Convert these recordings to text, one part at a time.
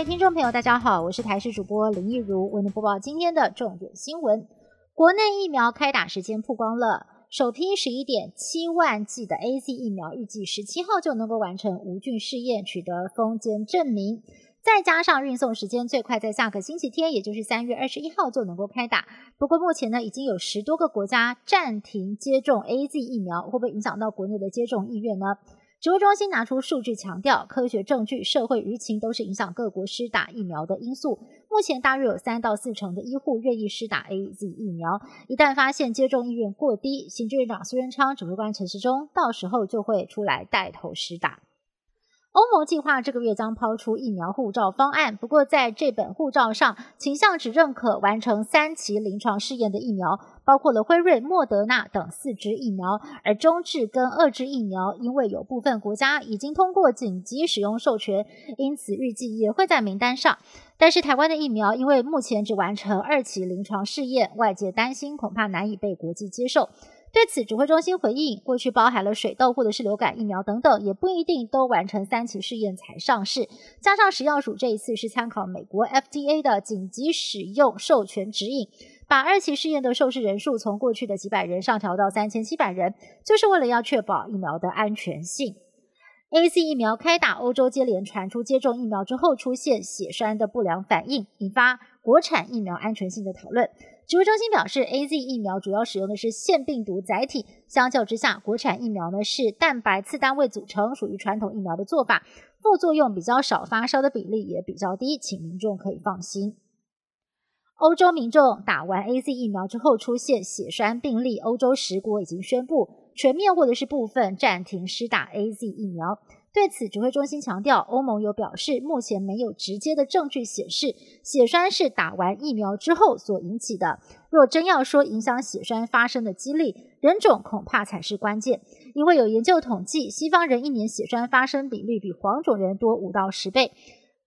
位听众朋友，大家好，我是台视主播林奕如，为您播报今天的重点新闻。国内疫苗开打时间曝光了，首批十一点七万剂的 A Z 疫苗，预计十七号就能够完成无菌试验，取得封监证明。再加上运送时间最快在下个星期天，也就是三月二十一号就能够开打。不过目前呢，已经有十多个国家暂停接种 A Z 疫苗，会不会影响到国内的接种意愿呢？指挥中心拿出数据强调，科学证据、社会舆情都是影响各国施打疫苗的因素。目前大约有三到四成的医护愿意施打 A Z 疫苗，一旦发现接种意愿过低，行政院长苏贞昌指挥官陈时中到时候就会出来带头施打。欧盟计划这个月将抛出疫苗护照方案，不过在这本护照上，倾向只认可完成三期临床试验的疫苗，包括了辉瑞、莫德纳等四支疫苗，而中制跟二支疫苗，因为有部分国家已经通过紧急使用授权，因此预计也会在名单上。但是台湾的疫苗，因为目前只完成二期临床试验，外界担心恐怕难以被国际接受。对此，指挥中心回应：过去包含了水痘或者是流感疫苗等等，也不一定都完成三期试验才上市。加上食药署这一次是参考美国 FDA 的紧急使用授权指引，把二期试验的受试人数从过去的几百人上调到三千七百人，就是为了要确保疫苗的安全性。A C 疫苗开打，欧洲接连传出接种疫苗之后出现血栓的不良反应，引发国产疫苗安全性的讨论。指挥中心表示，A Z 疫苗主要使用的是腺病毒载体，相较之下，国产疫苗呢是蛋白次单位组成，属于传统疫苗的做法，副作用比较少，发烧的比例也比较低，请民众可以放心。欧洲民众打完 A Z 疫苗之后出现血栓病例，欧洲十国已经宣布全面或者是部分暂停施打 A Z 疫苗。对此，指挥中心强调，欧盟有表示，目前没有直接的证据显示血栓是打完疫苗之后所引起的。若真要说影响血栓发生的几率，人种恐怕才是关键，因为有研究统计，西方人一年血栓发生比率比黄种人多五到十倍。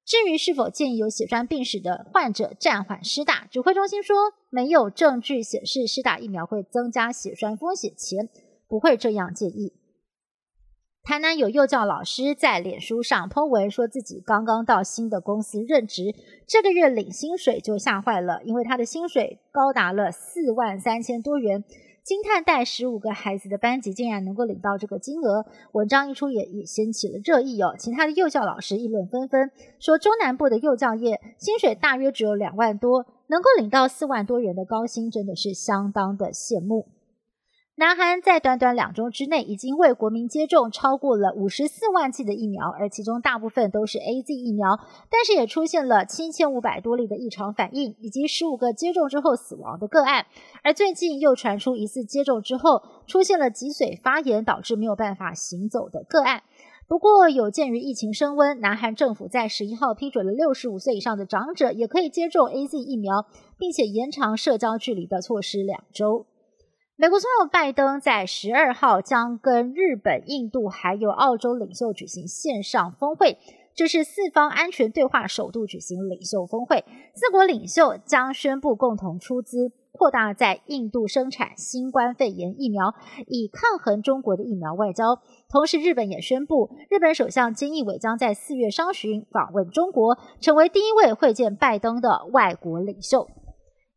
至于是否建议有血栓病史的患者暂缓施打，指挥中心说，没有证据显示施打疫苗会增加血栓风险前，不会这样建议。台南有幼教老师在脸书上 po 文，说自己刚刚到新的公司任职，这个月领薪水就吓坏了，因为他的薪水高达了四万三千多元，惊叹带十五个孩子的班级竟然能够领到这个金额。文章一出也也掀起了热议哦，其他的幼教老师议论纷纷，说中南部的幼教业薪水大约只有两万多，能够领到四万多元的高薪，真的是相当的羡慕。南韩在短短两周之内，已经为国民接种超过了五十四万剂的疫苗，而其中大部分都是 A Z 疫苗。但是也出现了七千五百多例的异常反应，以及十五个接种之后死亡的个案。而最近又传出疑似接种之后出现了脊髓发炎，导致没有办法行走的个案。不过，有鉴于疫情升温，南韩政府在十一号批准了六十五岁以上的长者也可以接种 A Z 疫苗，并且延长社交距离的措施两周。美国总统拜登在十二号将跟日本、印度还有澳洲领袖举行线上峰会，这是四方安全对话首度举行领袖峰会。四国领袖将宣布共同出资扩大在印度生产新冠肺炎疫苗，以抗衡中国的疫苗外交。同时，日本也宣布，日本首相菅义伟将在四月上旬访问中国，成为第一位会见拜登的外国领袖。